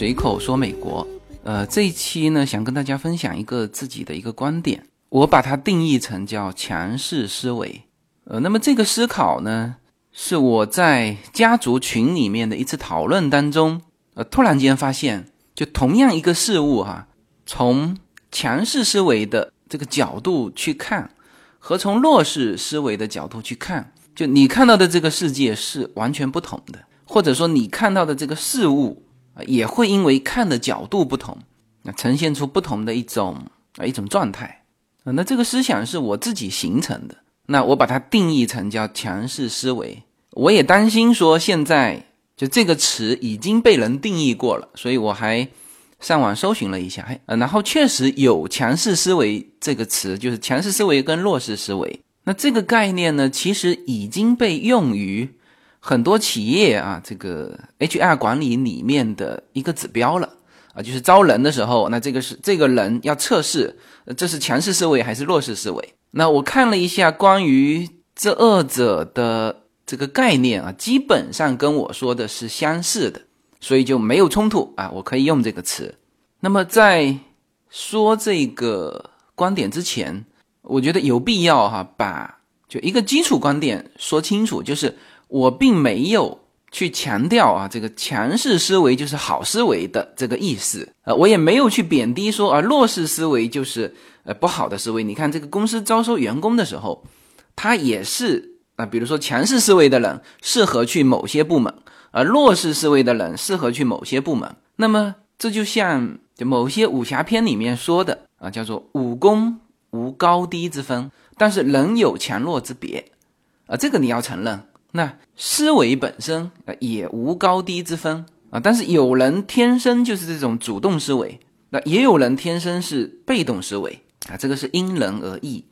随口说美国，呃，这一期呢，想跟大家分享一个自己的一个观点，我把它定义成叫强势思维。呃，那么这个思考呢，是我在家族群里面的一次讨论当中，呃，突然间发现，就同样一个事物哈，从强势思维的这个角度去看，和从弱势思维的角度去看，就你看到的这个世界是完全不同的，或者说你看到的这个事物。也会因为看的角度不同，那呈现出不同的一种啊一种状态啊。那这个思想是我自己形成的，那我把它定义成叫强势思维。我也担心说现在就这个词已经被人定义过了，所以我还上网搜寻了一下，呃，然后确实有强势思维这个词，就是强势思维跟弱势思维。那这个概念呢，其实已经被用于。很多企业啊，这个 HR 管理里面的一个指标了啊，就是招人的时候，那这个是这个人要测试，这是强势思维还是弱势思维？那我看了一下关于这二者的这个概念啊，基本上跟我说的是相似的，所以就没有冲突啊，我可以用这个词。那么在说这个观点之前，我觉得有必要哈，把就一个基础观点说清楚，就是。我并没有去强调啊，这个强势思维就是好思维的这个意思，呃，我也没有去贬低说啊，弱势思维就是呃不好的思维。你看这个公司招收员工的时候，他也是啊，比如说强势思维的人适合去某些部门，而弱势思维的人适合去某些部门。那么这就像就某些武侠片里面说的啊，叫做武功无高低之分，但是人有强弱之别啊，这个你要承认。那思维本身啊也无高低之分啊，但是有人天生就是这种主动思维，那也有人天生是被动思维啊，这个是因人而异。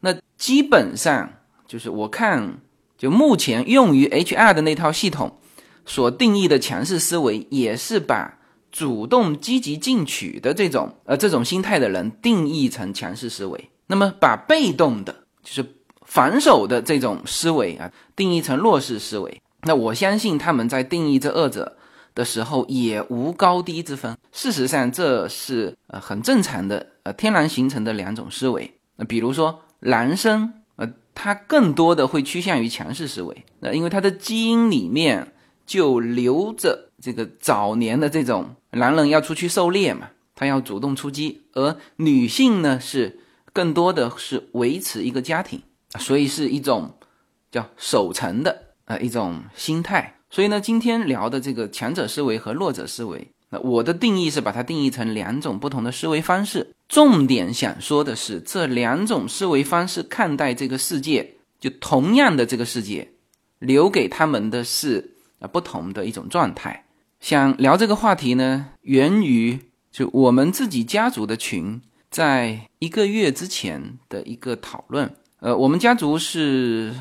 那基本上就是我看，就目前用于 HR 的那套系统所定义的强势思维，也是把主动积极进取的这种呃这种心态的人定义成强势思维，那么把被动的，就是。反手的这种思维啊，定义成弱势思维。那我相信他们在定义这二者的时候也无高低之分。事实上，这是呃很正常的，呃天然形成的两种思维。那比如说男生，呃他更多的会趋向于强势思维，那因为他的基因里面就留着这个早年的这种男人要出去狩猎嘛，他要主动出击，而女性呢是更多的是维持一个家庭。所以是一种叫守成的啊一种心态。所以呢，今天聊的这个强者思维和弱者思维，那我的定义是把它定义成两种不同的思维方式。重点想说的是，这两种思维方式看待这个世界，就同样的这个世界，留给他们的是啊不同的一种状态。想聊这个话题呢，源于就我们自己家族的群，在一个月之前的一个讨论。呃，我们家族是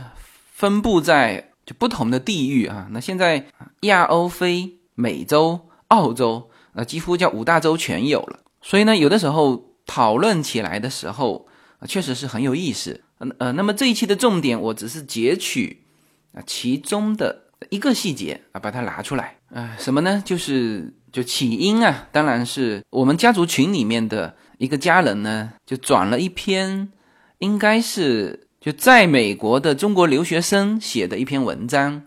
分布在就不同的地域啊。那现在亚欧非、美洲、澳洲，那几乎叫五大洲全有了。所以呢，有的时候讨论起来的时候啊，确实是很有意思。呃呃，那么这一期的重点，我只是截取啊其中的一个细节啊，把它拿出来啊。什么呢？就是就起因啊，当然是我们家族群里面的一个家人呢，就转了一篇。应该是就在美国的中国留学生写的一篇文章，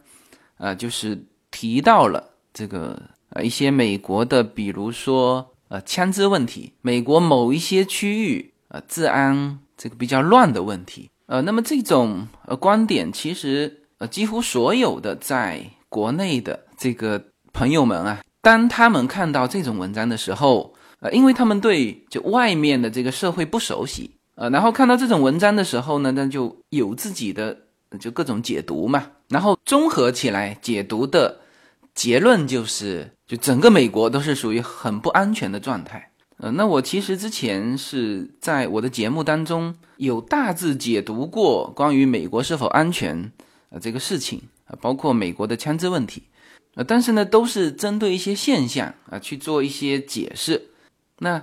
啊，就是提到了这个呃一些美国的，比如说呃枪支问题，美国某一些区域呃治安这个比较乱的问题，呃，那么这种呃观点其实呃几乎所有的在国内的这个朋友们啊，当他们看到这种文章的时候，呃，因为他们对就外面的这个社会不熟悉。呃，然后看到这种文章的时候呢，那就有自己的就各种解读嘛，然后综合起来解读的结论就是，就整个美国都是属于很不安全的状态。呃，那我其实之前是在我的节目当中有大致解读过关于美国是否安全呃这个事情啊，包括美国的枪支问题，呃，但是呢都是针对一些现象啊去做一些解释，那。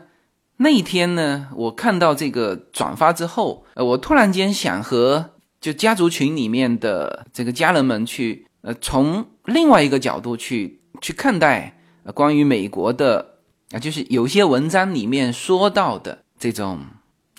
那一天呢，我看到这个转发之后，呃，我突然间想和就家族群里面的这个家人们去，呃，从另外一个角度去去看待关于美国的啊，就是有些文章里面说到的这种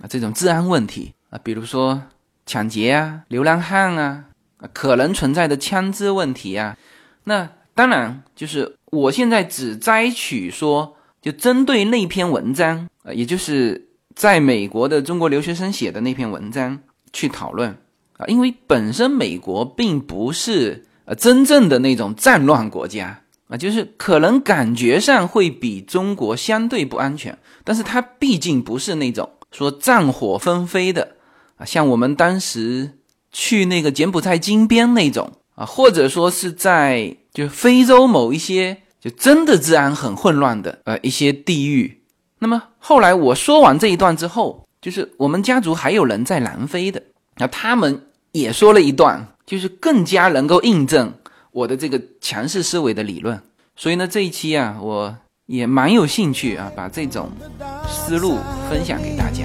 啊这种治安问题啊，比如说抢劫啊、流浪汉啊，可能存在的枪支问题啊。那当然就是我现在只摘取说，就针对那篇文章啊，也就是在美国的中国留学生写的那篇文章去讨论啊，因为本身美国并不是呃真正的那种战乱国家。啊，就是可能感觉上会比中国相对不安全，但是它毕竟不是那种说战火纷飞的啊，像我们当时去那个柬埔寨金边那种啊，或者说是在就非洲某一些就真的治安很混乱的呃一些地域。那么后来我说完这一段之后，就是我们家族还有人在南非的，那他们也说了一段，就是更加能够印证。我的这个强势思维的理论，所以呢，这一期啊，我也蛮有兴趣啊，把这种思路分享给大家。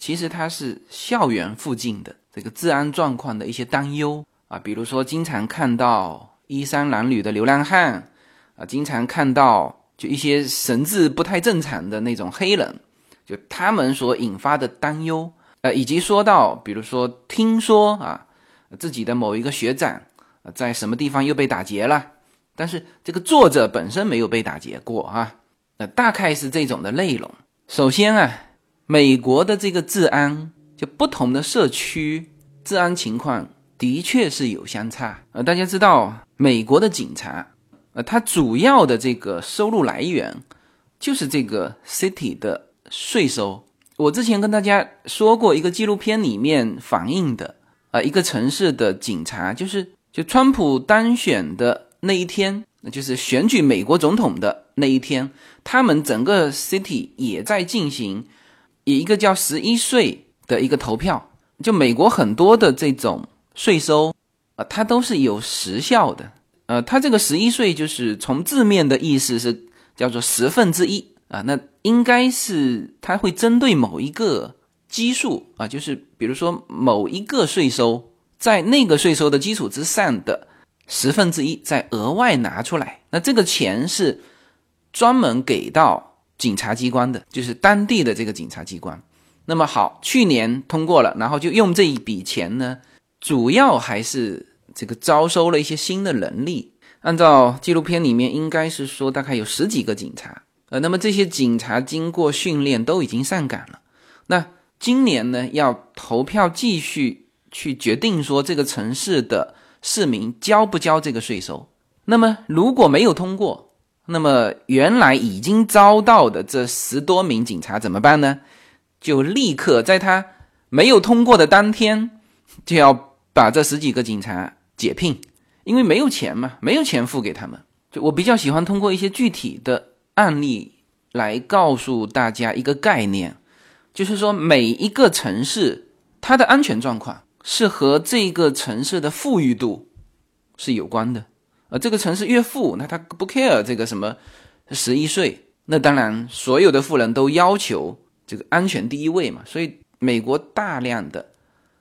其实他是校园附近的这个治安状况的一些担忧啊，比如说经常看到衣衫褴褛的流浪汉啊，经常看到就一些神志不太正常的那种黑人。就他们所引发的担忧，呃，以及说到，比如说听说啊，自己的某一个学长在什么地方又被打劫了，但是这个作者本身没有被打劫过啊，那大概是这种的内容。首先啊，美国的这个治安，就不同的社区治安情况的确是有相差。呃，大家知道，美国的警察，呃，他主要的这个收入来源就是这个 city 的。税收，我之前跟大家说过一个纪录片里面反映的，啊，一个城市的警察，就是就川普当选的那一天，就是选举美国总统的那一天，他们整个 city 也在进行以一个叫十一税的一个投票，就美国很多的这种税收，啊，它都是有时效的，呃，它这个十一税就是从字面的意思是叫做十分之一。啊，那应该是它会针对某一个基数啊，就是比如说某一个税收，在那个税收的基础之上的十分之一再额外拿出来，那这个钱是专门给到警察机关的，就是当地的这个警察机关。那么好，去年通过了，然后就用这一笔钱呢，主要还是这个招收了一些新的能力。按照纪录片里面应该是说，大概有十几个警察。呃，那么这些警察经过训练都已经上岗了。那今年呢，要投票继续去决定说这个城市的市民交不交这个税收。那么如果没有通过，那么原来已经招到的这十多名警察怎么办呢？就立刻在他没有通过的当天，就要把这十几个警察解聘，因为没有钱嘛，没有钱付给他们。就我比较喜欢通过一些具体的。案例来告诉大家一个概念，就是说每一个城市它的安全状况是和这个城市的富裕度是有关的。呃，这个城市越富，那他不 care 这个什么十一税，那当然所有的富人都要求这个安全第一位嘛。所以美国大量的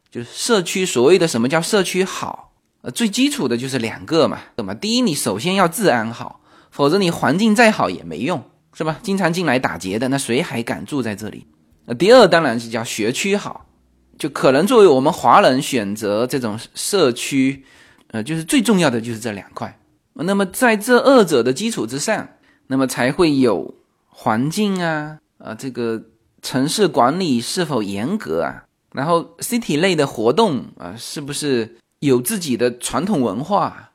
就是社区，所谓的什么叫社区好？呃，最基础的就是两个嘛，对吗？第一，你首先要治安好。否则你环境再好也没用，是吧？经常进来打劫的，那谁还敢住在这里？呃第二当然是叫学区好，就可能作为我们华人选择这种社区，呃，就是最重要的就是这两块。那么在这二者的基础之上，那么才会有环境啊，啊，这个城市管理是否严格啊？然后 city 类的活动啊，是不是有自己的传统文化？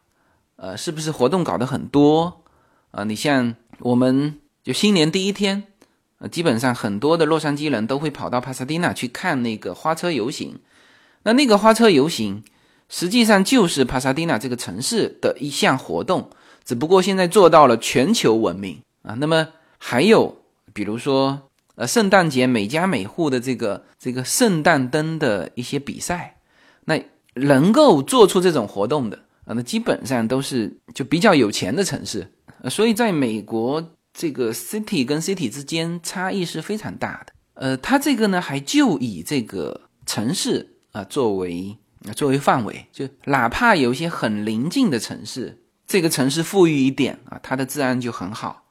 呃，是不是活动搞得很多？啊，你像我们就新年第一天，呃，基本上很多的洛杉矶人都会跑到帕萨蒂纳去看那个花车游行。那那个花车游行实际上就是帕萨蒂纳这个城市的一项活动，只不过现在做到了全球闻名啊。那么还有比如说，呃，圣诞节每家每户的这个这个圣诞灯的一些比赛，那能够做出这种活动的啊，那基本上都是就比较有钱的城市。所以在美国这个 city 跟 city 之间差异是非常大的。呃，它这个呢还就以这个城市啊作为。作为范围，就哪怕有一些很邻近的城市，这个城市富裕一点啊，它的治安就很好。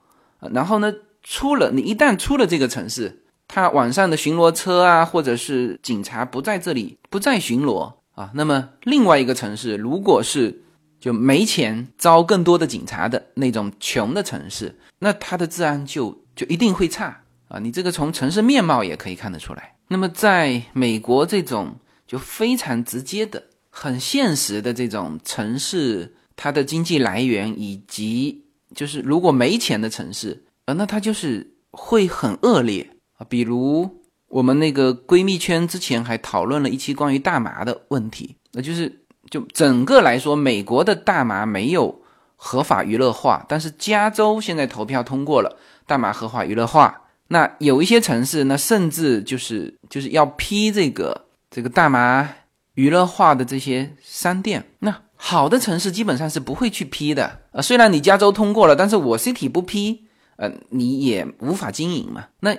然后呢，出了你一旦出了这个城市，它晚上的巡逻车啊，或者是警察不在这里，不再巡逻啊，那么另外一个城市，如果是就没钱招更多的警察的那种穷的城市，那它的治安就就一定会差啊。你这个从城市面貌也可以看得出来。那么在美国这种。就非常直接的、很现实的这种城市，它的经济来源以及就是如果没钱的城市，呃，那它就是会很恶劣啊。比如我们那个闺蜜圈之前还讨论了一期关于大麻的问题，那就是就整个来说，美国的大麻没有合法娱乐化，但是加州现在投票通过了大麻合法娱乐化。那有一些城市，那甚至就是就是要批这个。这个大麻娱乐化的这些商店，那好的城市基本上是不会去批的啊。虽然你加州通过了，但是我 city 不批，呃，你也无法经营嘛。那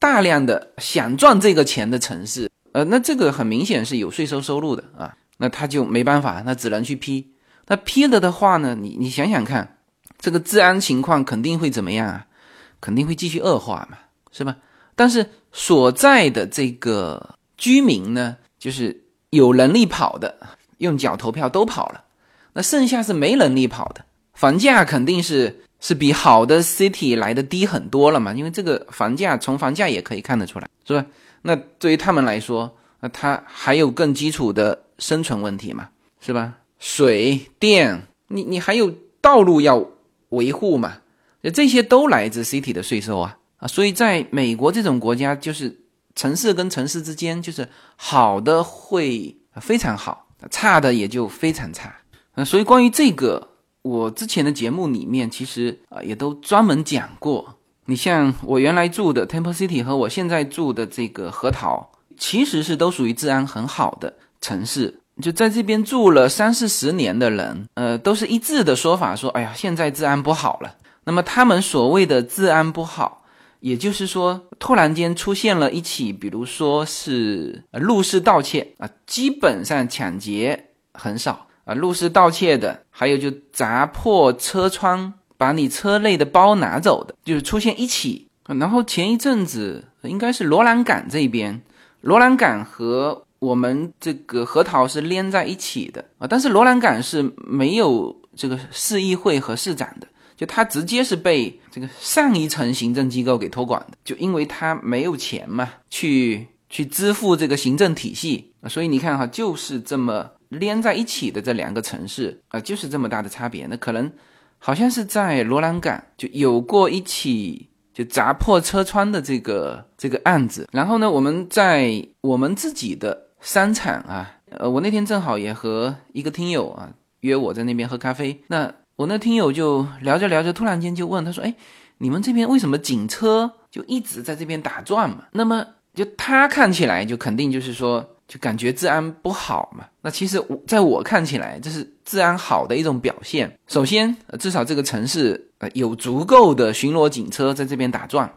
大量的想赚这个钱的城市，呃，那这个很明显是有税收收入的啊，那他就没办法，那只能去批。那批了的话呢，你你想想看，这个治安情况肯定会怎么样啊？肯定会继续恶化嘛，是吧？但是所在的这个。居民呢，就是有能力跑的，用脚投票都跑了，那剩下是没能力跑的，房价肯定是是比好的 city 来的低很多了嘛，因为这个房价从房价也可以看得出来，是吧？那对于他们来说，那他还有更基础的生存问题嘛，是吧？水电，你你还有道路要维护嘛，这些都来自 city 的税收啊啊，所以在美国这种国家就是。城市跟城市之间，就是好的会非常好，差的也就非常差。嗯，所以关于这个，我之前的节目里面其实啊也都专门讲过。你像我原来住的 Temple City 和我现在住的这个核桃，其实是都属于治安很好的城市。就在这边住了三四十年的人，呃，都是一致的说法，说哎呀，现在治安不好了。那么他们所谓的治安不好。也就是说，突然间出现了一起，比如说是入室盗窃啊，基本上抢劫很少啊，入室盗窃的，还有就砸破车窗，把你车内的包拿走的，就是出现一起。然后前一阵子应该是罗兰港这边，罗兰港和我们这个核桃是连在一起的啊，但是罗兰港是没有这个市议会和市长的。就他直接是被这个上一层行政机构给托管的，就因为他没有钱嘛，去去支付这个行政体系，所以你看哈，就是这么连在一起的这两个城市啊，就是这么大的差别。那可能好像是在罗兰港就有过一起就砸破车窗的这个这个案子，然后呢，我们在我们自己的商场啊，呃，我那天正好也和一个听友啊约我在那边喝咖啡，那。我那听友就聊着聊着，突然间就问他说：“哎，你们这边为什么警车就一直在这边打转嘛？那么就他看起来就肯定就是说，就感觉治安不好嘛。那其实我在我看起来，这是治安好的一种表现。首先，至少这个城市呃有足够的巡逻警车在这边打转，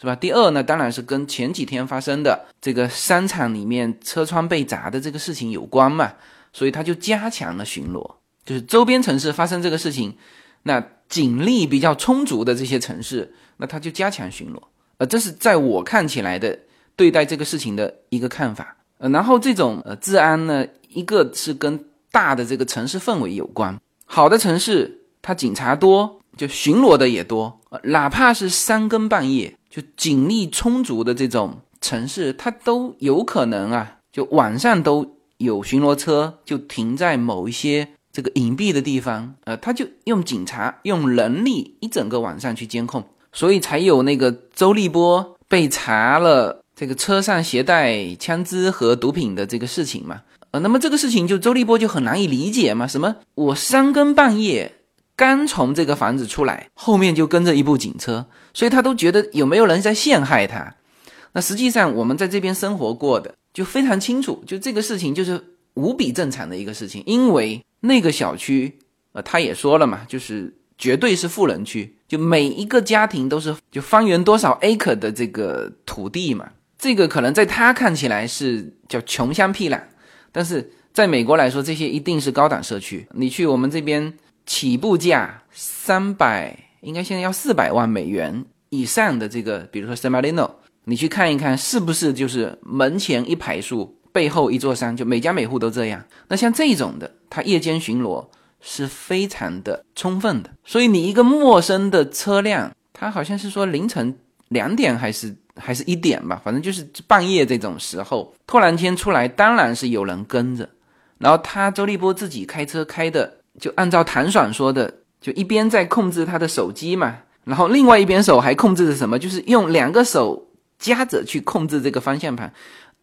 是吧？第二呢，当然是跟前几天发生的这个商场里面车窗被砸的这个事情有关嘛，所以他就加强了巡逻。”就是周边城市发生这个事情，那警力比较充足的这些城市，那他就加强巡逻。呃，这是在我看起来的对待这个事情的一个看法。呃，然后这种呃治安呢，一个是跟大的这个城市氛围有关。好的城市，它警察多，就巡逻的也多。呃，哪怕是三更半夜，就警力充足的这种城市，它都有可能啊，就晚上都有巡逻车就停在某一些。这个隐蔽的地方，呃，他就用警察用人力一整个晚上去监控，所以才有那个周立波被查了这个车上携带枪支和毒品的这个事情嘛。呃，那么这个事情就周立波就很难以理解嘛？什么？我三更半夜刚从这个房子出来，后面就跟着一部警车，所以他都觉得有没有人在陷害他？那实际上我们在这边生活过的就非常清楚，就这个事情就是无比正常的一个事情，因为那个小区，呃，他也说了嘛，就是绝对是富人区，就每一个家庭都是就方圆多少 acre 的这个土地嘛，这个可能在他看起来是叫穷乡僻壤。但是在美国来说，这些一定是高档社区。你去我们这边，起步价三百，应该现在要四百万美元以上的这个，比如说 San Marino，你去看一看，是不是就是门前一排树，背后一座山，就每家每户都这样？那像这种的，他夜间巡逻是非常的充分的。所以你一个陌生的车辆，他好像是说凌晨两点还是？还是一点吧，反正就是半夜这种时候，突然间出来，当然是有人跟着。然后他周立波自己开车开的，就按照谭爽说的，就一边在控制他的手机嘛，然后另外一边手还控制着什么，就是用两个手夹着去控制这个方向盘。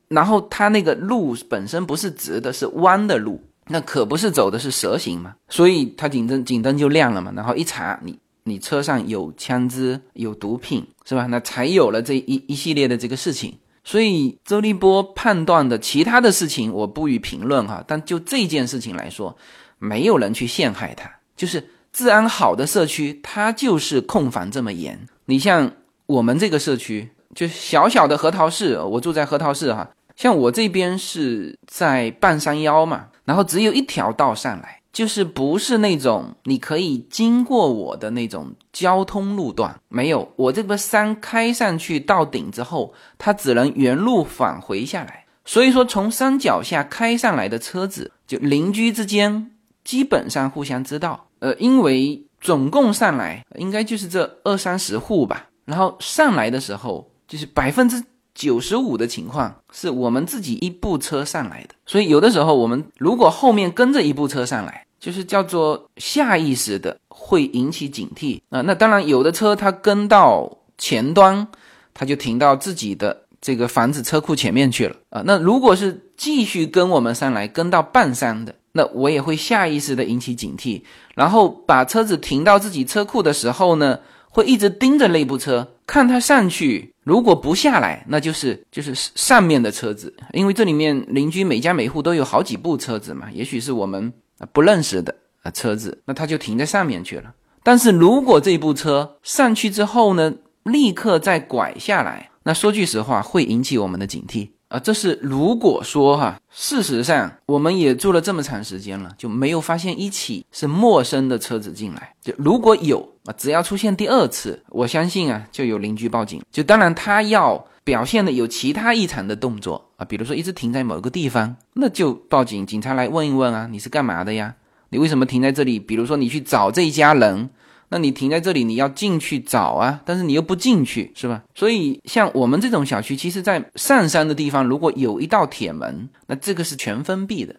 然后他那个路本身不是直的，是弯的路，那可不是走的是蛇形嘛，所以他警灯警灯就亮了嘛。然后一查你。你车上有枪支、有毒品，是吧？那才有了这一一系列的这个事情。所以周立波判断的其他的事情，我不予评论哈。但就这件事情来说，没有人去陷害他，就是治安好的社区，它就是控防这么严。你像我们这个社区，就小小的核桃市，我住在核桃市哈。像我这边是在半山腰嘛，然后只有一条道上来。就是不是那种你可以经过我的那种交通路段，没有。我这个山开上去到顶之后，它只能原路返回下来。所以说，从山脚下开上来的车子，就邻居之间基本上互相知道。呃，因为总共上来应该就是这二三十户吧。然后上来的时候，就是百分之九十五的情况是我们自己一部车上来的。所以有的时候我们如果后面跟着一部车上来，就是叫做下意识的会引起警惕啊，那当然有的车它跟到前端，它就停到自己的这个房子车库前面去了啊。那如果是继续跟我们上来，跟到半山的，那我也会下意识的引起警惕，然后把车子停到自己车库的时候呢，会一直盯着那部车，看它上去，如果不下来，那就是就是上面的车子，因为这里面邻居每家每户都有好几部车子嘛，也许是我们。不认识的啊车子，那他就停在上面去了。但是如果这部车上去之后呢，立刻再拐下来，那说句实话，会引起我们的警惕啊。这是如果说哈，事实上我们也住了这么长时间了，就没有发现一起是陌生的车子进来。就如果有啊，只要出现第二次，我相信啊，就有邻居报警。就当然他要。表现的有其他异常的动作啊，比如说一直停在某个地方，那就报警，警察来问一问啊，你是干嘛的呀？你为什么停在这里？比如说你去找这一家人，那你停在这里，你要进去找啊，但是你又不进去，是吧？所以像我们这种小区，其实在上山的地方，如果有一道铁门，那这个是全封闭的，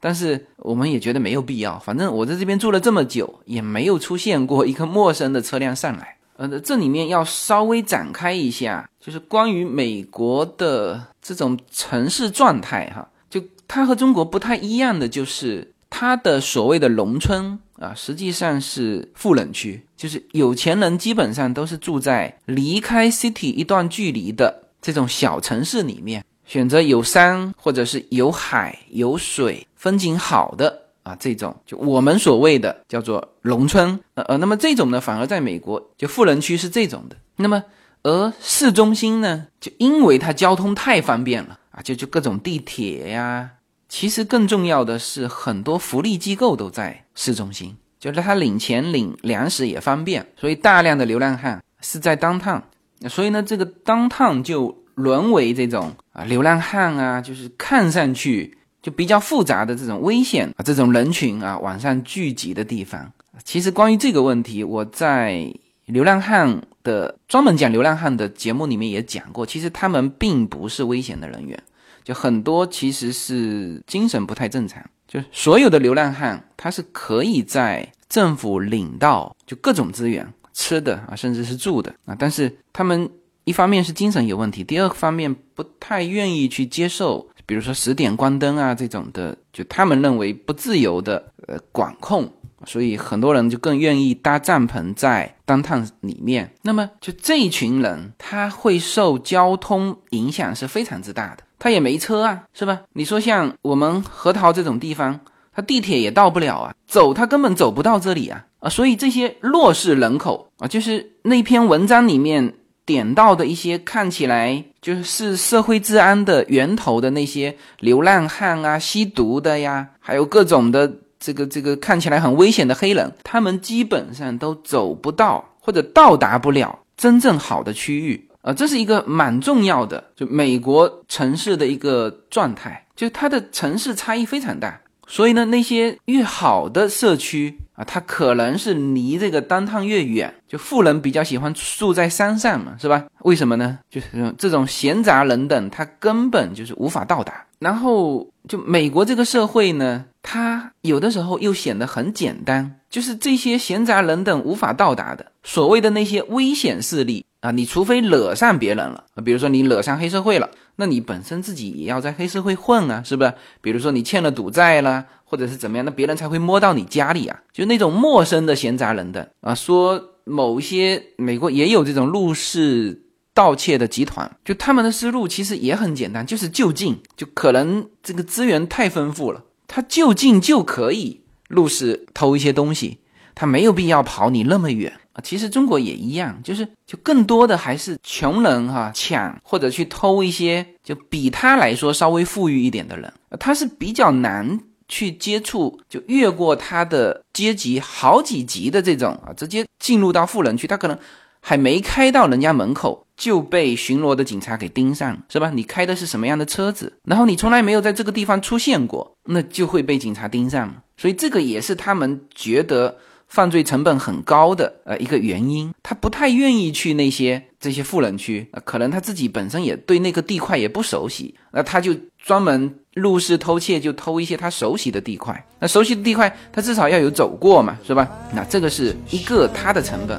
但是我们也觉得没有必要，反正我在这边住了这么久，也没有出现过一个陌生的车辆上来。呃，这里面要稍微展开一下，就是关于美国的这种城市状态哈，就它和中国不太一样的，就是它的所谓的农村啊，实际上是富人区，就是有钱人基本上都是住在离开 city 一段距离的这种小城市里面，选择有山或者是有海有水、风景好的。啊，这种就我们所谓的叫做农村，呃呃，那么这种呢，反而在美国就富人区是这种的。那么而市中心呢，就因为它交通太方便了啊，就就各种地铁呀。其实更重要的是，很多福利机构都在市中心，就是他领钱领粮食也方便，所以大量的流浪汉是在当趟。所以呢，这个当趟就沦为这种啊流浪汉啊，就是看上去。就比较复杂的这种危险啊，这种人群啊，晚上聚集的地方。其实关于这个问题，我在流浪汉的专门讲流浪汉的节目里面也讲过。其实他们并不是危险的人员，就很多其实是精神不太正常。就所有的流浪汉，他是可以在政府领到就各种资源，吃的啊，甚至是住的啊，但是他们。一方面是精神有问题，第二方面不太愿意去接受，比如说十点关灯啊这种的，就他们认为不自由的呃管控，所以很多人就更愿意搭帐篷在单趟里面。那么就这一群人，他会受交通影响是非常之大的。他也没车啊，是吧？你说像我们核桃这种地方，他地铁也到不了啊，走他根本走不到这里啊啊！所以这些弱势人口啊，就是那篇文章里面。点到的一些看起来就是社会治安的源头的那些流浪汉啊、吸毒的呀，还有各种的这个这个看起来很危险的黑人，他们基本上都走不到或者到达不了真正好的区域啊，这是一个蛮重要的，就美国城市的一个状态，就它的城市差异非常大，所以呢，那些越好的社区。啊，它可能是离这个单趟越远，就富人比较喜欢住在山上嘛，是吧？为什么呢？就是这种闲杂人等，他根本就是无法到达。然后，就美国这个社会呢，它有的时候又显得很简单，就是这些闲杂人等无法到达的所谓的那些危险势力啊，你除非惹上别人了，比如说你惹上黑社会了，那你本身自己也要在黑社会混啊，是不是？比如说你欠了赌债了。或者是怎么样，那别人才会摸到你家里啊？就那种陌生的闲杂人等啊，说某些美国也有这种入室盗窃的集团，就他们的思路其实也很简单，就是就近，就可能这个资源太丰富了，他就近就可以入室偷一些东西，他没有必要跑你那么远啊。其实中国也一样，就是就更多的还是穷人哈抢或者去偷一些，就比他来说稍微富裕一点的人，他是比较难。去接触，就越过他的阶级好几级的这种啊，直接进入到富人区，他可能还没开到人家门口就被巡逻的警察给盯上，是吧？你开的是什么样的车子？然后你从来没有在这个地方出现过，那就会被警察盯上。所以这个也是他们觉得。犯罪成本很高的呃一个原因，他不太愿意去那些这些富人区，可能他自己本身也对那个地块也不熟悉，那他就专门入室偷窃，就偷一些他熟悉的地块。那熟悉的地块，他至少要有走过嘛，是吧？那这个是一个他的成本。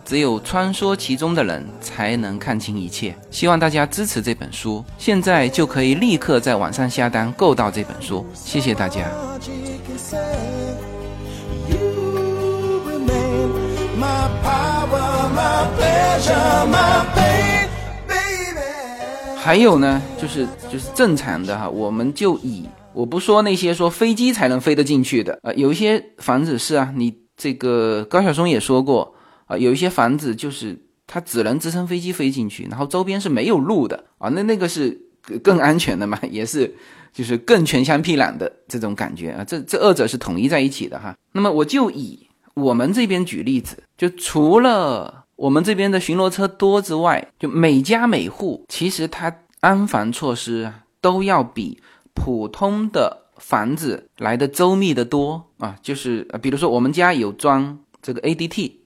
只有穿梭其中的人才能看清一切。希望大家支持这本书，现在就可以立刻在网上下单购到这本书。谢谢大家。还有呢，就是就是正常的哈，我们就以我不说那些说飞机才能飞得进去的呃，有一些房子是啊，你这个高晓松也说过。啊，有一些房子就是它只能直升飞机飞进去，然后周边是没有路的啊，那那个是更安全的嘛，也是就是更全乡僻壤的这种感觉啊，这这二者是统一在一起的哈。那么我就以我们这边举例子，就除了我们这边的巡逻车多之外，就每家每户其实它安防措施都要比普通的房子来的周密的多啊，就是比如说我们家有装这个 ADT。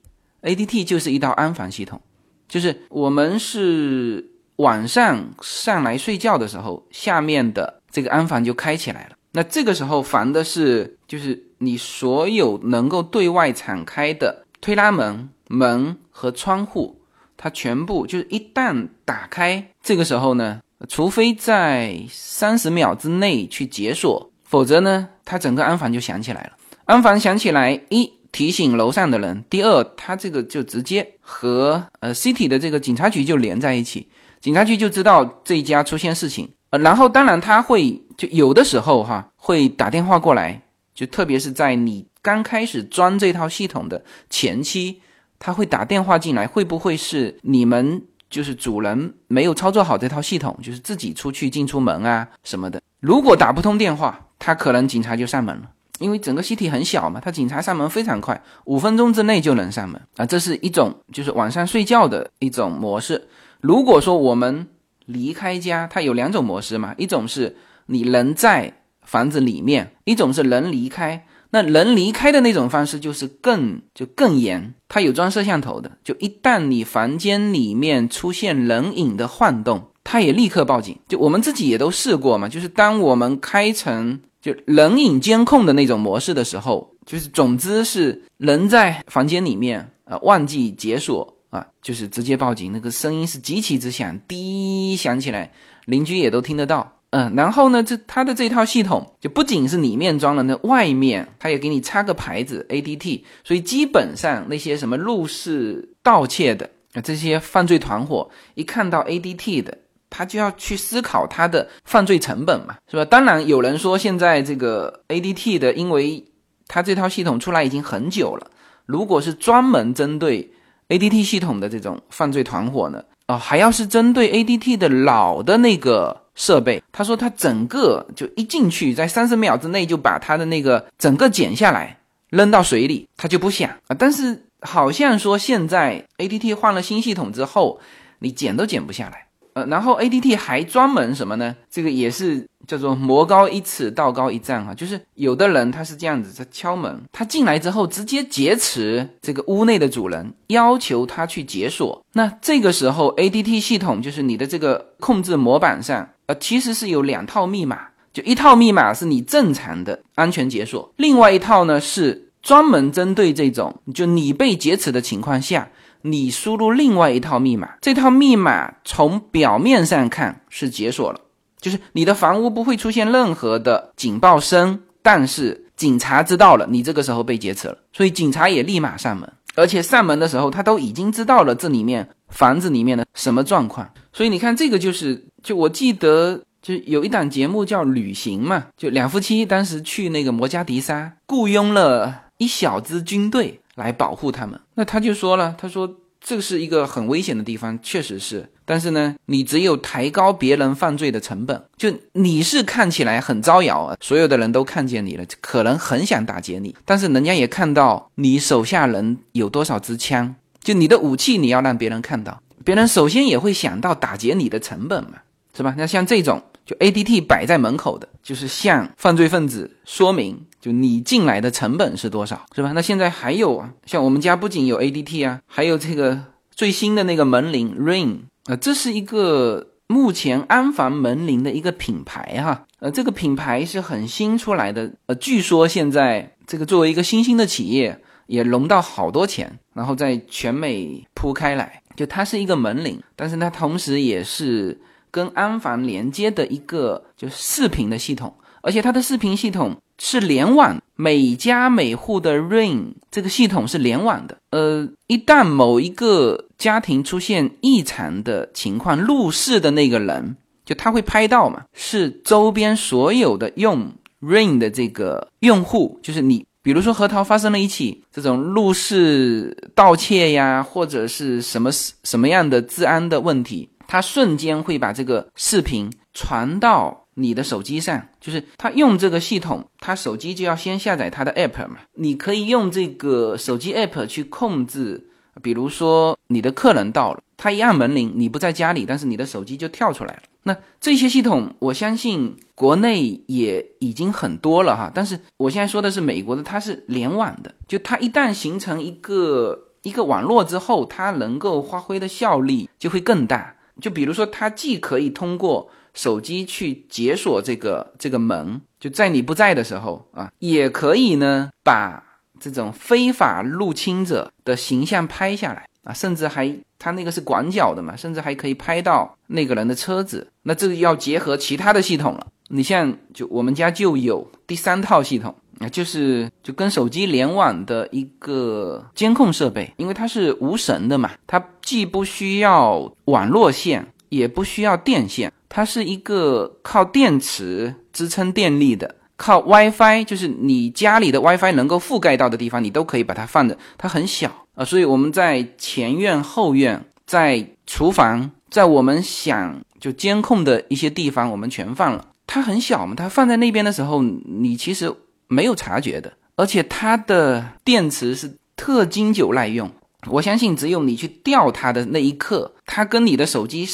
A D T 就是一道安防系统，就是我们是晚上上来睡觉的时候，下面的这个安防就开起来了。那这个时候防的是，就是你所有能够对外敞开的推拉门、门和窗户，它全部就是一旦打开，这个时候呢，除非在三十秒之内去解锁，否则呢，它整个安防就响起来了。安防响起来，一。提醒楼上的人。第二，他这个就直接和呃 city 的这个警察局就连在一起，警察局就知道这一家出现事情。呃，然后当然他会就有的时候哈会打电话过来，就特别是在你刚开始装这套系统的前期，他会打电话进来，会不会是你们就是主人没有操作好这套系统，就是自己出去进出门啊什么的？如果打不通电话，他可能警察就上门了。因为整个西体很小嘛，他警察上门非常快，五分钟之内就能上门啊。这是一种就是晚上睡觉的一种模式。如果说我们离开家，它有两种模式嘛，一种是你人在房子里面，一种是人离开。那人离开的那种方式就是更就更严，它有装摄像头的，就一旦你房间里面出现人影的晃动，他也立刻报警。就我们自己也都试过嘛，就是当我们开成就人影监控的那种模式的时候，就是总之是人在房间里面啊忘记解锁啊，就是直接报警，那个声音是极其之响，滴响起来，邻居也都听得到。嗯，然后呢，这它的这套系统就不仅是里面装了，那外面它也给你插个牌子 A D T，所以基本上那些什么入室盗窃的啊这些犯罪团伙一看到 A D T 的，他就要去思考他的犯罪成本嘛，是吧？当然有人说现在这个 A D T 的，因为它这套系统出来已经很久了，如果是专门针对 A D T 系统的这种犯罪团伙呢，啊还要是针对 A D T 的老的那个。设备，他说他整个就一进去，在三十秒之内就把他的那个整个剪下来扔到水里，他就不响啊。但是好像说现在 A D T 换了新系统之后，你剪都剪不下来。呃，然后 A D T 还专门什么呢？这个也是叫做魔高一尺，道高一丈哈。就是有的人他是这样子，他敲门，他进来之后直接劫持这个屋内的主人，要求他去解锁。那这个时候 A D T 系统就是你的这个控制模板上。呃，其实是有两套密码，就一套密码是你正常的安全解锁，另外一套呢是专门针对这种就你被劫持的情况下，你输入另外一套密码，这套密码从表面上看是解锁了，就是你的房屋不会出现任何的警报声，但是警察知道了你这个时候被劫持了，所以警察也立马上门，而且上门的时候他都已经知道了这里面房子里面的什么状况，所以你看这个就是。就我记得，就有一档节目叫《旅行》嘛，就两夫妻当时去那个摩加迪沙，雇佣了一小支军队来保护他们。那他就说了，他说这是一个很危险的地方，确实是。但是呢，你只有抬高别人犯罪的成本，就你是看起来很招摇啊，所有的人都看见你了，可能很想打劫你，但是人家也看到你手下人有多少支枪，就你的武器你要让别人看到，别人首先也会想到打劫你的成本嘛。是吧？那像这种就 A D T 摆在门口的，就是向犯罪分子说明，就你进来的成本是多少，是吧？那现在还有啊，像我们家不仅有 A D T 啊，还有这个最新的那个门铃 Ring 啊，这是一个目前安防门铃的一个品牌哈，呃，这个品牌是很新出来的，呃，据说现在这个作为一个新兴的企业，也融到好多钱，然后在全美铺开来，就它是一个门铃，但是它同时也是。跟安防连接的一个就视频的系统，而且它的视频系统是联网，每家每户的 Ring 这个系统是联网的。呃，一旦某一个家庭出现异常的情况，入室的那个人就他会拍到嘛，是周边所有的用 Ring 的这个用户，就是你，比如说核桃发生了一起这种入室盗窃呀，或者是什么什么样的治安的问题。它瞬间会把这个视频传到你的手机上，就是他用这个系统，他手机就要先下载他的 app 嘛。你可以用这个手机 app 去控制，比如说你的客人到了，他一按门铃，你不在家里，但是你的手机就跳出来了。那这些系统，我相信国内也已经很多了哈。但是我现在说的是美国的，它是联网的，就它一旦形成一个一个网络之后，它能够发挥的效力就会更大。就比如说，它既可以通过手机去解锁这个这个门，就在你不在的时候啊，也可以呢把这种非法入侵者的形象拍下来啊，甚至还它那个是广角的嘛，甚至还可以拍到那个人的车子。那这个要结合其他的系统了。你像就我们家就有第三套系统。啊，就是就跟手机联网的一个监控设备，因为它是无绳的嘛，它既不需要网络线，也不需要电线，它是一个靠电池支撑电力的，靠 WiFi，就是你家里的 WiFi 能够覆盖到的地方，你都可以把它放的，它很小啊，所以我们在前院、后院、在厨房，在我们想就监控的一些地方，我们全放了。它很小嘛，它放在那边的时候，你其实。没有察觉的，而且它的电池是特经久耐用。我相信，只有你去调它的那一刻，它跟你的手机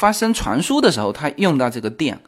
发生传输的时候，它用到这个电。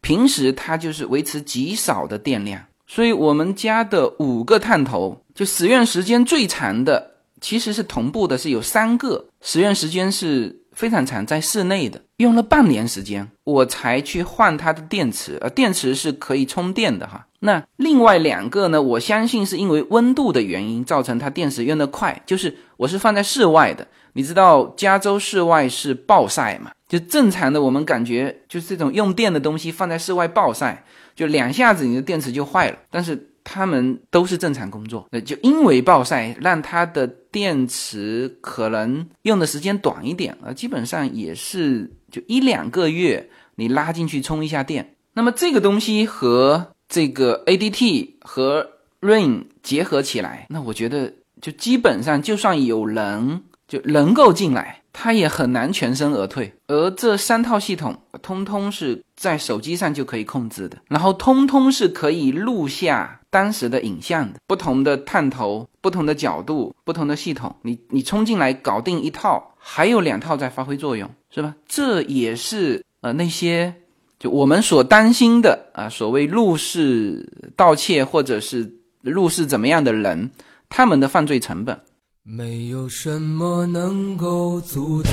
平时它就是维持极少的电量。所以，我们家的五个探头，就使用时间最长的，其实是同步的，是有三个使用时间是非常长，在室内的，用了半年时间，我才去换它的电池。呃，电池是可以充电的哈。那另外两个呢？我相信是因为温度的原因造成它电池用的快。就是我是放在室外的，你知道加州室外是暴晒嘛？就正常的我们感觉就是这种用电的东西放在室外暴晒，就两下子你的电池就坏了。但是他们都是正常工作，那就因为暴晒让它的电池可能用的时间短一点啊，基本上也是就一两个月你拉进去充一下电。那么这个东西和这个 ADT 和 Rain 结合起来，那我觉得就基本上，就算有人就能够进来，他也很难全身而退。而这三套系统，通通是在手机上就可以控制的，然后通通是可以录下当时的影像。不同的探头、不同的角度、不同的系统，你你冲进来搞定一套，还有两套在发挥作用，是吧？这也是呃那些。就我们所担心的啊，所谓入室盗窃或者是入室怎么样的人，他们的犯罪成本，没有什么能够阻挡，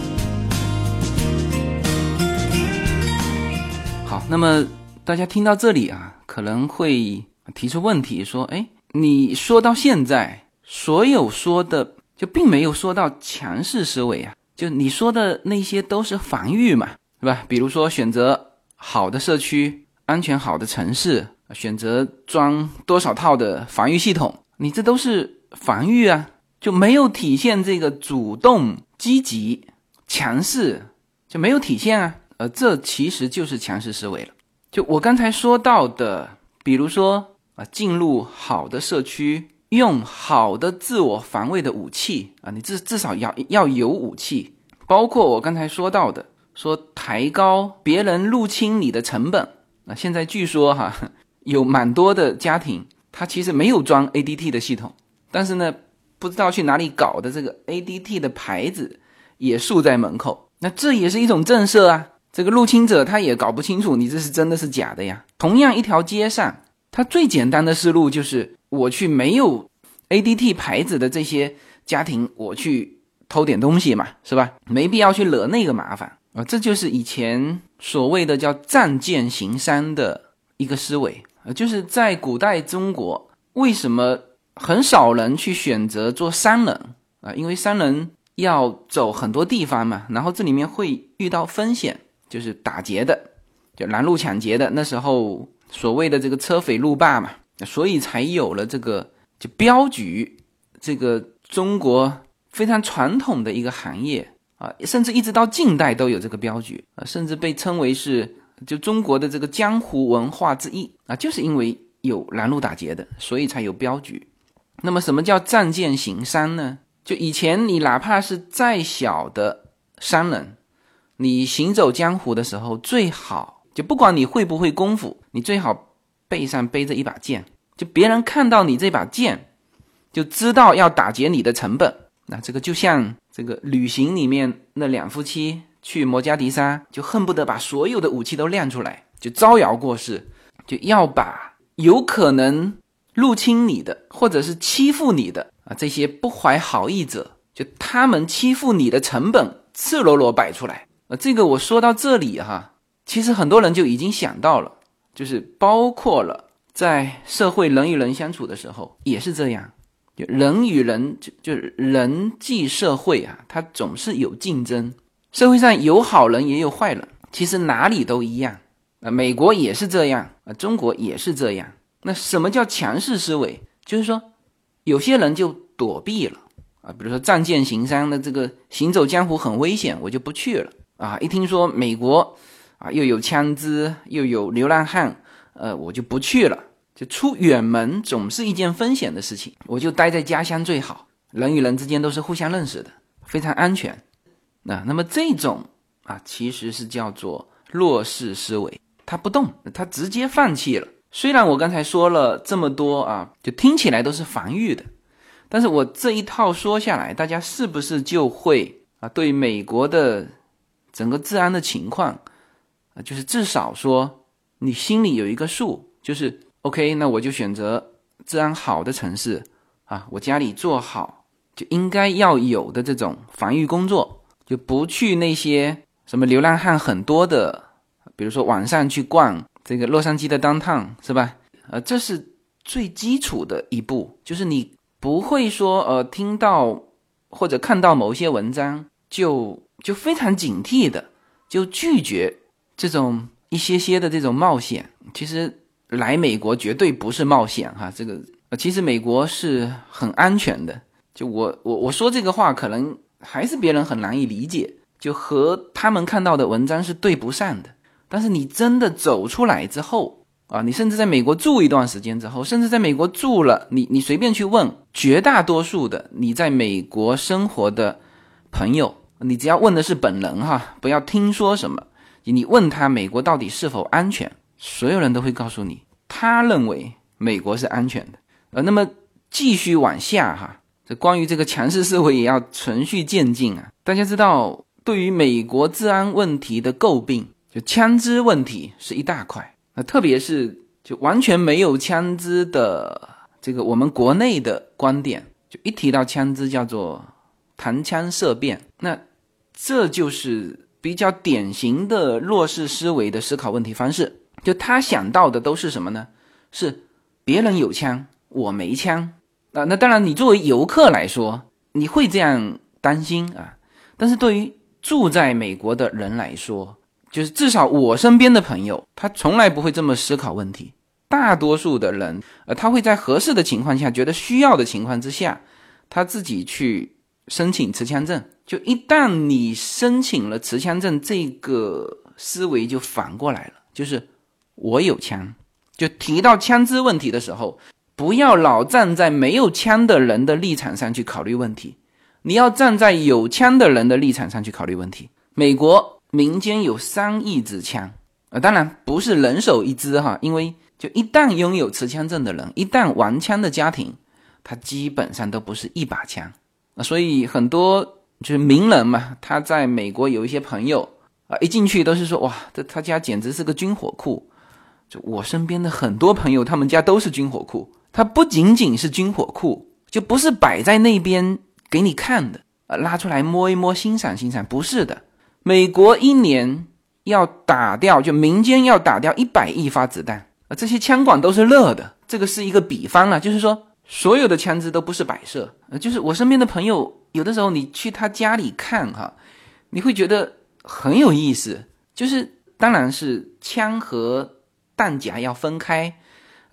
那么大家听到这里啊，可能会提出问题，说：“哎，你说到现在，所有说的就并没有说到强势思维啊，就你说的那些都是防御嘛，是吧？比如说选择好的社区、安全好的城市，选择装多少套的防御系统，你这都是防御啊，就没有体现这个主动、积极、强势，就没有体现啊。”呃，这其实就是强势思维了。就我刚才说到的，比如说啊，进入好的社区，用好的自我防卫的武器啊，你至至少要要有武器。包括我刚才说到的，说抬高别人入侵你的成本啊。现在据说哈，有蛮多的家庭，他其实没有装 ADT 的系统，但是呢，不知道去哪里搞的这个 ADT 的牌子也竖在门口，那这也是一种震慑啊。这个入侵者他也搞不清楚你这是真的是假的呀。同样一条街上，他最简单的思路就是我去没有 ADT 牌子的这些家庭，我去偷点东西嘛，是吧？没必要去惹那个麻烦啊。这就是以前所谓的叫仗剑行商的一个思维啊。就是在古代中国，为什么很少人去选择做商人啊？因为商人要走很多地方嘛，然后这里面会遇到风险。就是打劫的，就拦路抢劫的。那时候所谓的这个车匪路霸嘛，所以才有了这个就镖局，这个中国非常传统的一个行业啊，甚至一直到近代都有这个镖局啊，甚至被称为是就中国的这个江湖文化之一啊，就是因为有拦路打劫的，所以才有镖局。那么什么叫仗剑行商呢？就以前你哪怕是再小的商人。你行走江湖的时候，最好就不管你会不会功夫，你最好背上背着一把剑，就别人看到你这把剑，就知道要打劫你的成本。那这个就像这个旅行里面那两夫妻去摩加迪沙，就恨不得把所有的武器都亮出来，就招摇过市，就要把有可能入侵你的或者是欺负你的啊这些不怀好意者，就他们欺负你的成本赤裸裸摆出来。呃，这个我说到这里哈，其实很多人就已经想到了，就是包括了在社会人与人相处的时候也是这样。就人与人，就就是人际社会啊，它总是有竞争。社会上有好人也有坏人，其实哪里都一样啊。美国也是这样啊，中国也是这样。那什么叫强势思维？就是说，有些人就躲避了啊，比如说仗剑行商的这个行走江湖很危险，我就不去了啊。一听说美国啊又有枪支又有流浪汉，呃，我就不去了。就出远门总是一件风险的事情，我就待在家乡最好。人与人之间都是互相认识的，非常安全。那那么这种啊，其实是叫做弱势思维，他不动，他直接放弃了。虽然我刚才说了这么多啊，就听起来都是防御的，但是我这一套说下来，大家是不是就会啊，对美国的整个治安的情况啊，就是至少说你心里有一个数，就是。OK，那我就选择治安好的城市啊，我家里做好就应该要有的这种防御工作，就不去那些什么流浪汉很多的，比如说晚上去逛这个洛杉矶的 downtown 是吧？呃，这是最基础的一步，就是你不会说呃听到或者看到某些文章就就非常警惕的就拒绝这种一些些的这种冒险，其实。来美国绝对不是冒险哈，这个，其实美国是很安全的。就我我我说这个话，可能还是别人很难以理解，就和他们看到的文章是对不上的。但是你真的走出来之后啊，你甚至在美国住一段时间之后，甚至在美国住了，你你随便去问绝大多数的你在美国生活的朋友，你只要问的是本人哈，不要听说什么，你问他美国到底是否安全。所有人都会告诉你，他认为美国是安全的。呃，那么继续往下哈，这关于这个强势思维也要循序渐进啊。大家知道，对于美国治安问题的诟病，就枪支问题是一大块。那特别是就完全没有枪支的这个我们国内的观点，就一提到枪支叫做谈枪色变。那这就是比较典型的弱势思维的思考问题方式。就他想到的都是什么呢？是别人有枪，我没枪啊。那当然，你作为游客来说，你会这样担心啊。但是对于住在美国的人来说，就是至少我身边的朋友，他从来不会这么思考问题。大多数的人，呃，他会在合适的情况下，觉得需要的情况之下，他自己去申请持枪证。就一旦你申请了持枪证，这个思维就反过来了，就是。我有枪，就提到枪支问题的时候，不要老站在没有枪的人的立场上去考虑问题，你要站在有枪的人的立场上去考虑问题。美国民间有三亿支枪，啊，当然不是人手一支哈，因为就一旦拥有持枪证的人，一旦玩枪的家庭，他基本上都不是一把枪啊，所以很多就是名人嘛，他在美国有一些朋友啊，一进去都是说哇，这他家简直是个军火库。就我身边的很多朋友，他们家都是军火库。它不仅仅是军火库，就不是摆在那边给你看的啊，拉出来摸一摸、欣赏欣赏，不是的。美国一年要打掉，就民间要打掉一百亿发子弹啊，这些枪管都是热的。这个是一个比方啊，就是说所有的枪支都不是摆设。呃，就是我身边的朋友，有的时候你去他家里看哈，你会觉得很有意思。就是当然是枪和。弹夹要分开，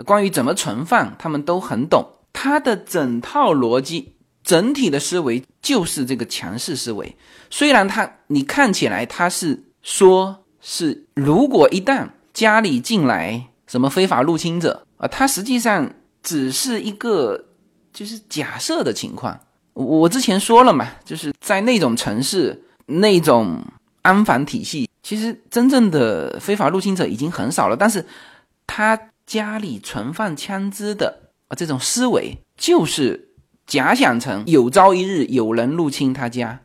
关于怎么存放，他们都很懂。他的整套逻辑、整体的思维就是这个强势思维。虽然他你看起来他是说，是如果一旦家里进来什么非法入侵者啊，他实际上只是一个就是假设的情况。我之前说了嘛，就是在那种城市那种安防体系。其实真正的非法入侵者已经很少了，但是他家里存放枪支的啊，这种思维就是假想成有朝一日有人入侵他家，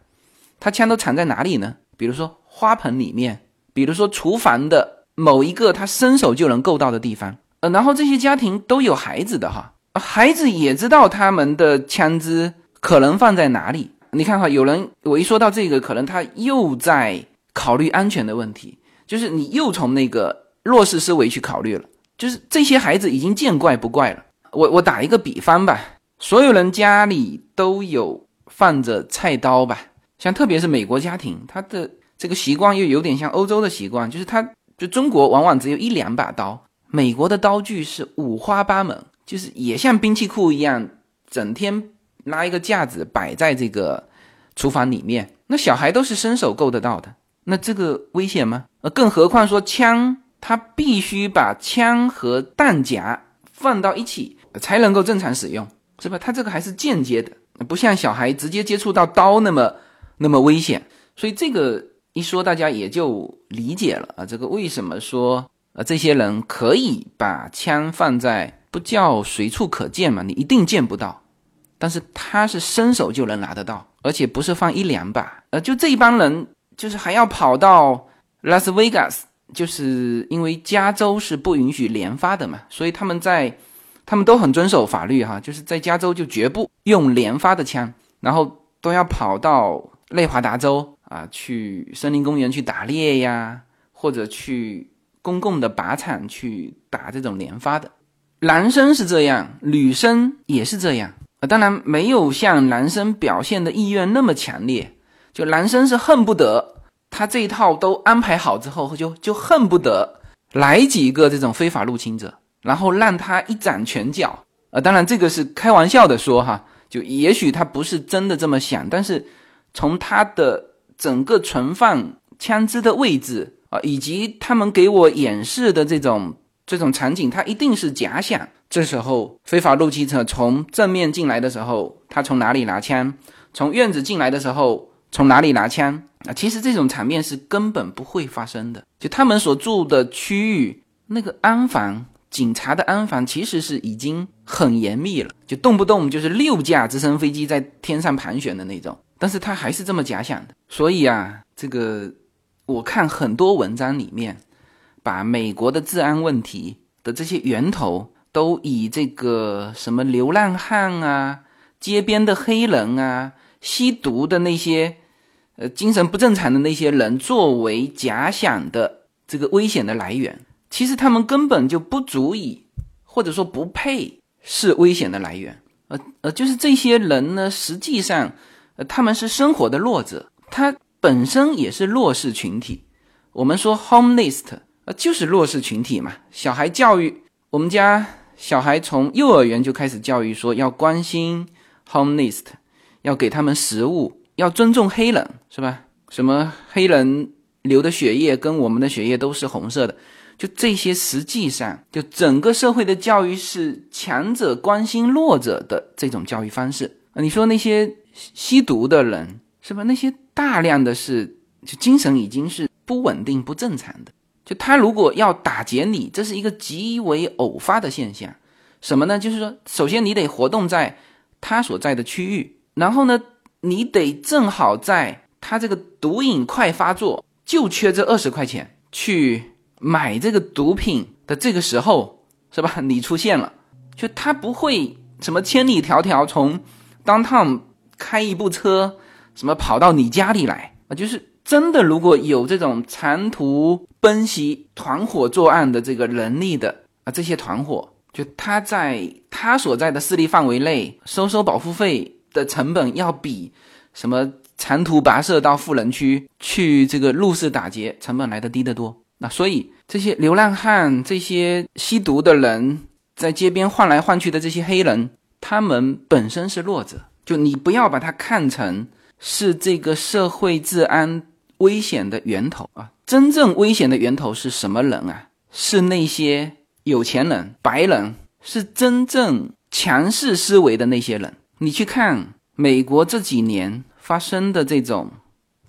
他枪都藏在哪里呢？比如说花盆里面，比如说厨房的某一个他伸手就能够到的地方。呃，然后这些家庭都有孩子的哈，孩子也知道他们的枪支可能放在哪里。你看哈，有人我一说到这个，可能他又在考虑安全的问题，就是你又从那个弱势思维去考虑了。就是这些孩子已经见怪不怪了。我我打一个比方吧，所有人家里都有放着菜刀吧，像特别是美国家庭，他的这个习惯又有点像欧洲的习惯，就是他就中国往往只有一两把刀，美国的刀具是五花八门，就是也像兵器库一样，整天。拉一个架子摆在这个厨房里面，那小孩都是伸手够得到的，那这个危险吗？呃，更何况说枪，他必须把枪和弹夹放到一起才能够正常使用，是吧？他这个还是间接的，不像小孩直接接触到刀那么那么危险。所以这个一说，大家也就理解了啊。这个为什么说呃这些人可以把枪放在不叫随处可见嘛？你一定见不到。但是他是伸手就能拿得到，而且不是放一两把，呃，就这一帮人就是还要跑到拉斯维加斯，就是因为加州是不允许连发的嘛，所以他们在，他们都很遵守法律哈，就是在加州就绝不用连发的枪，然后都要跑到内华达州啊去森林公园去打猎呀，或者去公共的靶场去打这种连发的，男生是这样，女生也是这样啊。当然没有像男生表现的意愿那么强烈，就男生是恨不得他这一套都安排好之后，就就恨不得来几个这种非法入侵者，然后让他一展拳脚。啊，当然这个是开玩笑的说哈，就也许他不是真的这么想，但是从他的整个存放枪支的位置啊，以及他们给我演示的这种。这种场景，它一定是假想。这时候，非法入侵者从正面进来的时候，他从哪里拿枪？从院子进来的时候，从哪里拿枪？啊，其实这种场面是根本不会发生的。就他们所住的区域，那个安防警察的安防其实是已经很严密了，就动不动就是六架直升飞机在天上盘旋的那种。但是他还是这么假想的。所以啊，这个我看很多文章里面。把美国的治安问题的这些源头都以这个什么流浪汉啊、街边的黑人啊、吸毒的那些呃精神不正常的那些人作为假想的这个危险的来源，其实他们根本就不足以，或者说不配是危险的来源。呃呃，就是这些人呢，实际上呃他们是生活的弱者，他本身也是弱势群体。我们说 homeless。呃，就是弱势群体嘛。小孩教育，我们家小孩从幼儿园就开始教育说要关心 homeless，要给他们食物，要尊重黑人，是吧？什么黑人流的血液跟我们的血液都是红色的，就这些，实际上就整个社会的教育是强者关心弱者的这种教育方式。你说那些吸毒的人，是吧？那些大量的是就精神已经是不稳定、不正常的。就他如果要打劫你，这是一个极为偶发的现象，什么呢？就是说，首先你得活动在他所在的区域，然后呢，你得正好在他这个毒瘾快发作，就缺这二十块钱去买这个毒品的这个时候，是吧？你出现了，就他不会什么千里迢迢从 downtown 开一部车，什么跑到你家里来啊，就是。真的，如果有这种长途奔袭、团伙作案的这个能力的啊，这些团伙，就他在他所在的势力范围内收收保护费的成本，要比什么长途跋涉到富人区去这个入室打劫成本来的低得多。那所以这些流浪汉、这些吸毒的人，在街边晃来晃去的这些黑人，他们本身是弱者，就你不要把他看成是这个社会治安。危险的源头啊，真正危险的源头是什么人啊？是那些有钱人、白人，是真正强势思维的那些人。你去看美国这几年发生的这种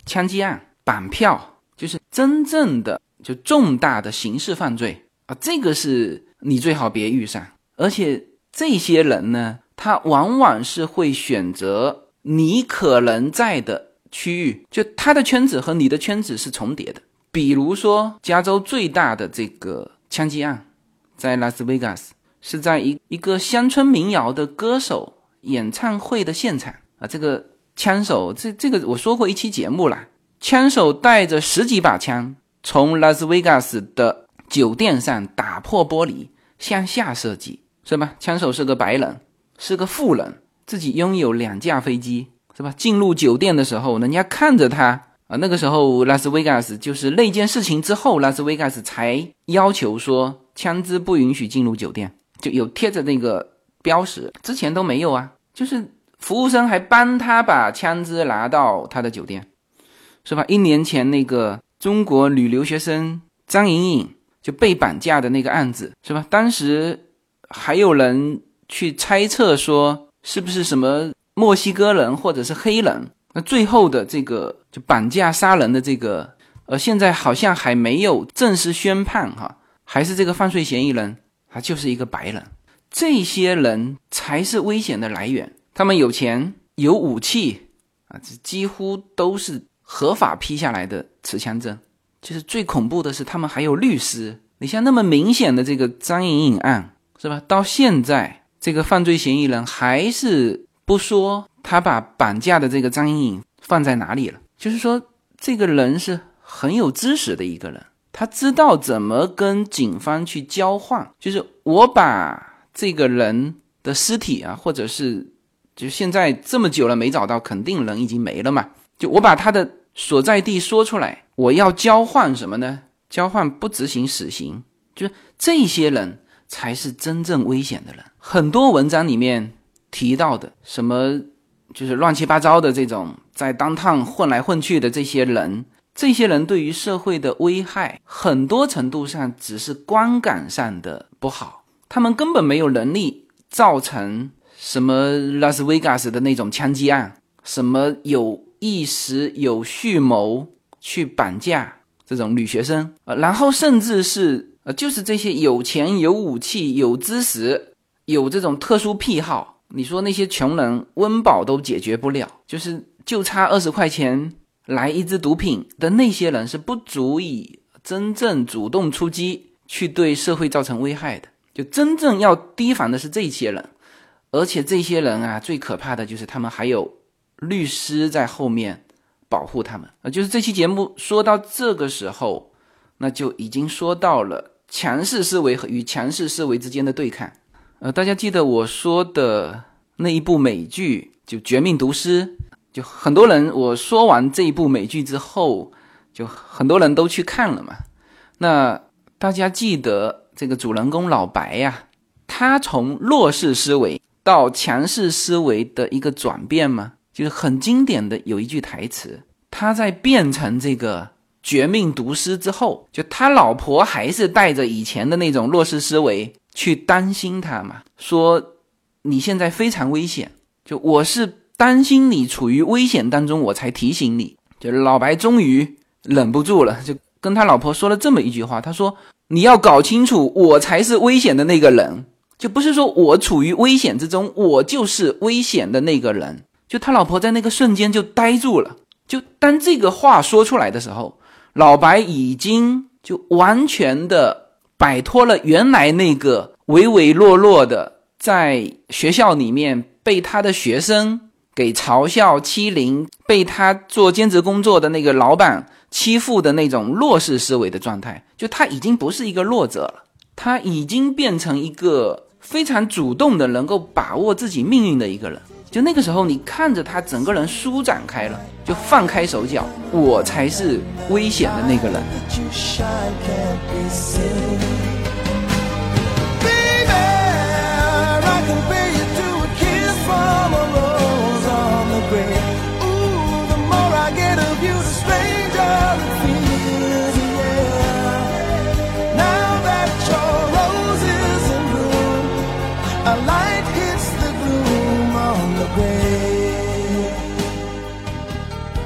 枪击案、绑票，就是真正的就重大的刑事犯罪啊，这个是你最好别遇上。而且这些人呢，他往往是会选择你可能在的。区域，就他的圈子和你的圈子是重叠的。比如说，加州最大的这个枪击案，在拉斯维加斯，是在一一个乡村民谣的歌手演唱会的现场啊。这个枪手，这这个我说过一期节目了，枪手带着十几把枪从拉斯维加斯的酒店上打破玻璃向下射击，是吧？枪手是个白人，是个富人，自己拥有两架飞机，是吧？进入酒店的时候，人家看着他。啊，那个时候拉斯维加斯就是那件事情之后，拉斯维加斯才要求说枪支不允许进入酒店，就有贴着那个标识，之前都没有啊。就是服务生还帮他把枪支拿到他的酒店，是吧？一年前那个中国女留学生张莹莹就被绑架的那个案子，是吧？当时还有人去猜测说是不是什么墨西哥人或者是黑人。那最后的这个就绑架杀人的这个，呃，现在好像还没有正式宣判哈，还是这个犯罪嫌疑人，他就是一个白人，这些人才是危险的来源。他们有钱有武器啊，这几乎都是合法批下来的持枪证。就是最恐怖的是，他们还有律师。你像那么明显的这个张莹莹案，是吧？到现在这个犯罪嫌疑人还是不说。他把绑架的这个张莹莹放在哪里了？就是说，这个人是很有知识的一个人，他知道怎么跟警方去交换。就是我把这个人的尸体啊，或者是就现在这么久了没找到，肯定人已经没了嘛。就我把他的所在地说出来，我要交换什么呢？交换不执行死刑，就是这些人才是真正危险的人。很多文章里面提到的什么。就是乱七八糟的这种在当趟混来混去的这些人，这些人对于社会的危害，很多程度上只是观感上的不好，他们根本没有能力造成什么拉斯维加斯的那种枪击案，什么有意识有蓄谋去绑架这种女学生呃，然后甚至是呃，就是这些有钱有武器有知识有这种特殊癖好。你说那些穷人温饱都解决不了，就是就差二十块钱来一支毒品的那些人是不足以真正主动出击去对社会造成危害的。就真正要提防的是这些人，而且这些人啊，最可怕的就是他们还有律师在后面保护他们啊。就是这期节目说到这个时候，那就已经说到了强势思维和与强势思维之间的对抗。呃，大家记得我说的那一部美剧就《绝命毒师》，就很多人我说完这一部美剧之后，就很多人都去看了嘛。那大家记得这个主人公老白呀，他从弱势思维到强势思维的一个转变吗？就是很经典的有一句台词，他在变成这个绝命毒师之后，就他老婆还是带着以前的那种弱势思维。去担心他嘛？说你现在非常危险，就我是担心你处于危险当中，我才提醒你。就老白终于忍不住了，就跟他老婆说了这么一句话：他说你要搞清楚，我才是危险的那个人，就不是说我处于危险之中，我就是危险的那个人。就他老婆在那个瞬间就呆住了。就当这个话说出来的时候，老白已经就完全的。摆脱了原来那个唯唯诺诺的，在学校里面被他的学生给嘲笑欺凌，被他做兼职工作的那个老板欺负的那种弱势思维的状态，就他已经不是一个弱者了，他已经变成一个非常主动的，能够把握自己命运的一个人。就那个时候，你看着他整个人舒展开了，就放开手脚，我才是危险的那个人。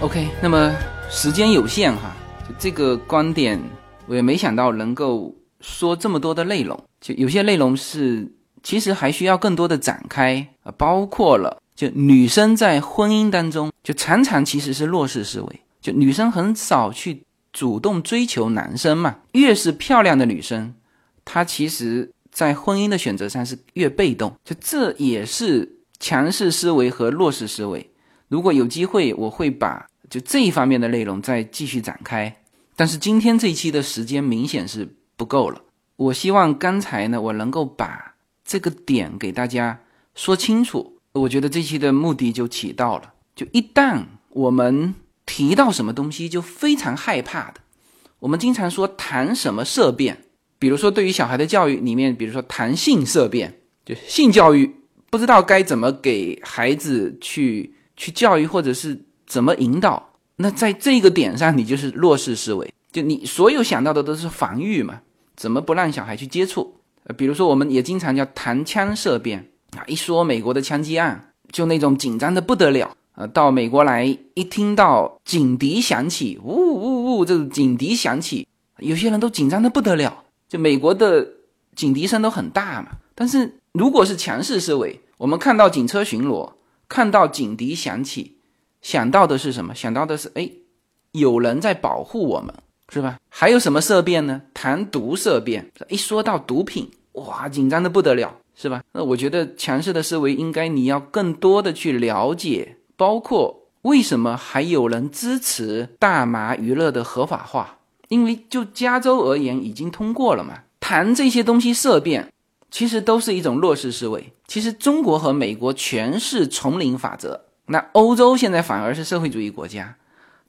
OK，那么时间有限哈，就这个观点，我也没想到能够说这么多的内容。就有些内容是其实还需要更多的展开啊，包括了就女生在婚姻当中，就常常其实是弱势思维，就女生很少去主动追求男生嘛。越是漂亮的女生，她其实在婚姻的选择上是越被动，就这也是强势思维和弱势思维。如果有机会，我会把就这一方面的内容再继续展开。但是今天这一期的时间明显是不够了。我希望刚才呢，我能够把这个点给大家说清楚。我觉得这期的目的就起到了。就一旦我们提到什么东西，就非常害怕的。我们经常说谈什么色变，比如说对于小孩的教育里面，比如说谈性色变，就性教育，不知道该怎么给孩子去去教育，或者是怎么引导。那在这个点上，你就是弱势思维，就你所有想到的都是防御嘛？怎么不让小孩去接触？呃，比如说，我们也经常叫谈枪色变啊，一说美国的枪击案，就那种紧张的不得了呃，到美国来，一听到警笛响起，呜呜呜，这个警笛响起，有些人都紧张的不得了。就美国的警笛声都很大嘛。但是如果是强势思维，我们看到警车巡逻，看到警笛响起。想到的是什么？想到的是，哎，有人在保护我们，是吧？还有什么色变呢？谈毒色变，一说到毒品，哇，紧张的不得了，是吧？那我觉得强势的思维应该你要更多的去了解，包括为什么还有人支持大麻娱乐的合法化？因为就加州而言，已经通过了嘛。谈这些东西色变，其实都是一种弱势思维。其实中国和美国全是丛林法则。那欧洲现在反而是社会主义国家，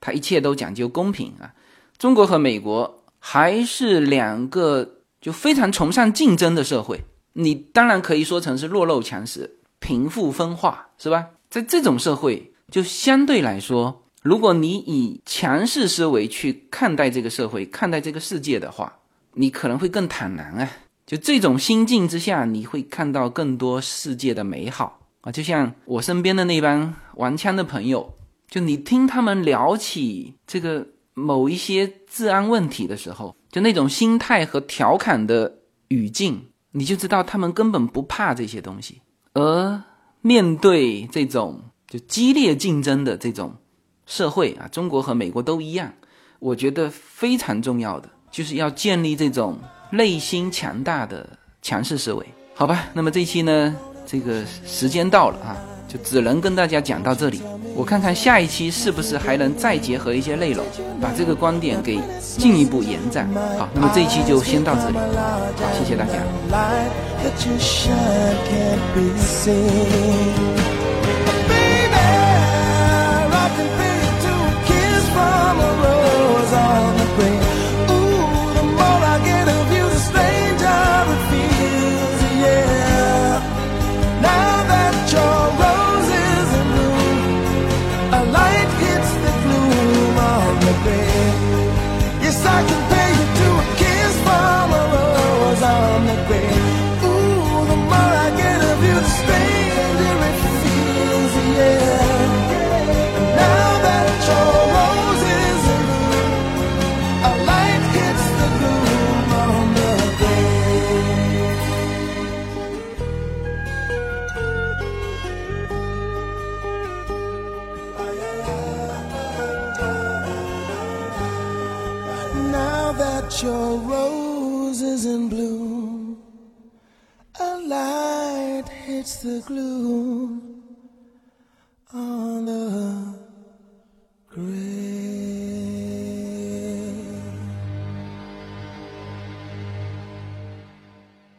它一切都讲究公平啊。中国和美国还是两个就非常崇尚竞争的社会。你当然可以说成是弱肉强食、贫富分化，是吧？在这种社会，就相对来说，如果你以强势思维去看待这个社会、看待这个世界的话，你可能会更坦然啊。就这种心境之下，你会看到更多世界的美好。啊，就像我身边的那帮玩枪的朋友，就你听他们聊起这个某一些治安问题的时候，就那种心态和调侃的语境，你就知道他们根本不怕这些东西。而面对这种就激烈竞争的这种社会啊，中国和美国都一样，我觉得非常重要的就是要建立这种内心强大的强势思维，好吧？那么这期呢？这个时间到了啊，就只能跟大家讲到这里。我看看下一期是不是还能再结合一些内容，把这个观点给进一步延展。好，那么这一期就先到这里。好，谢谢大家。the glue.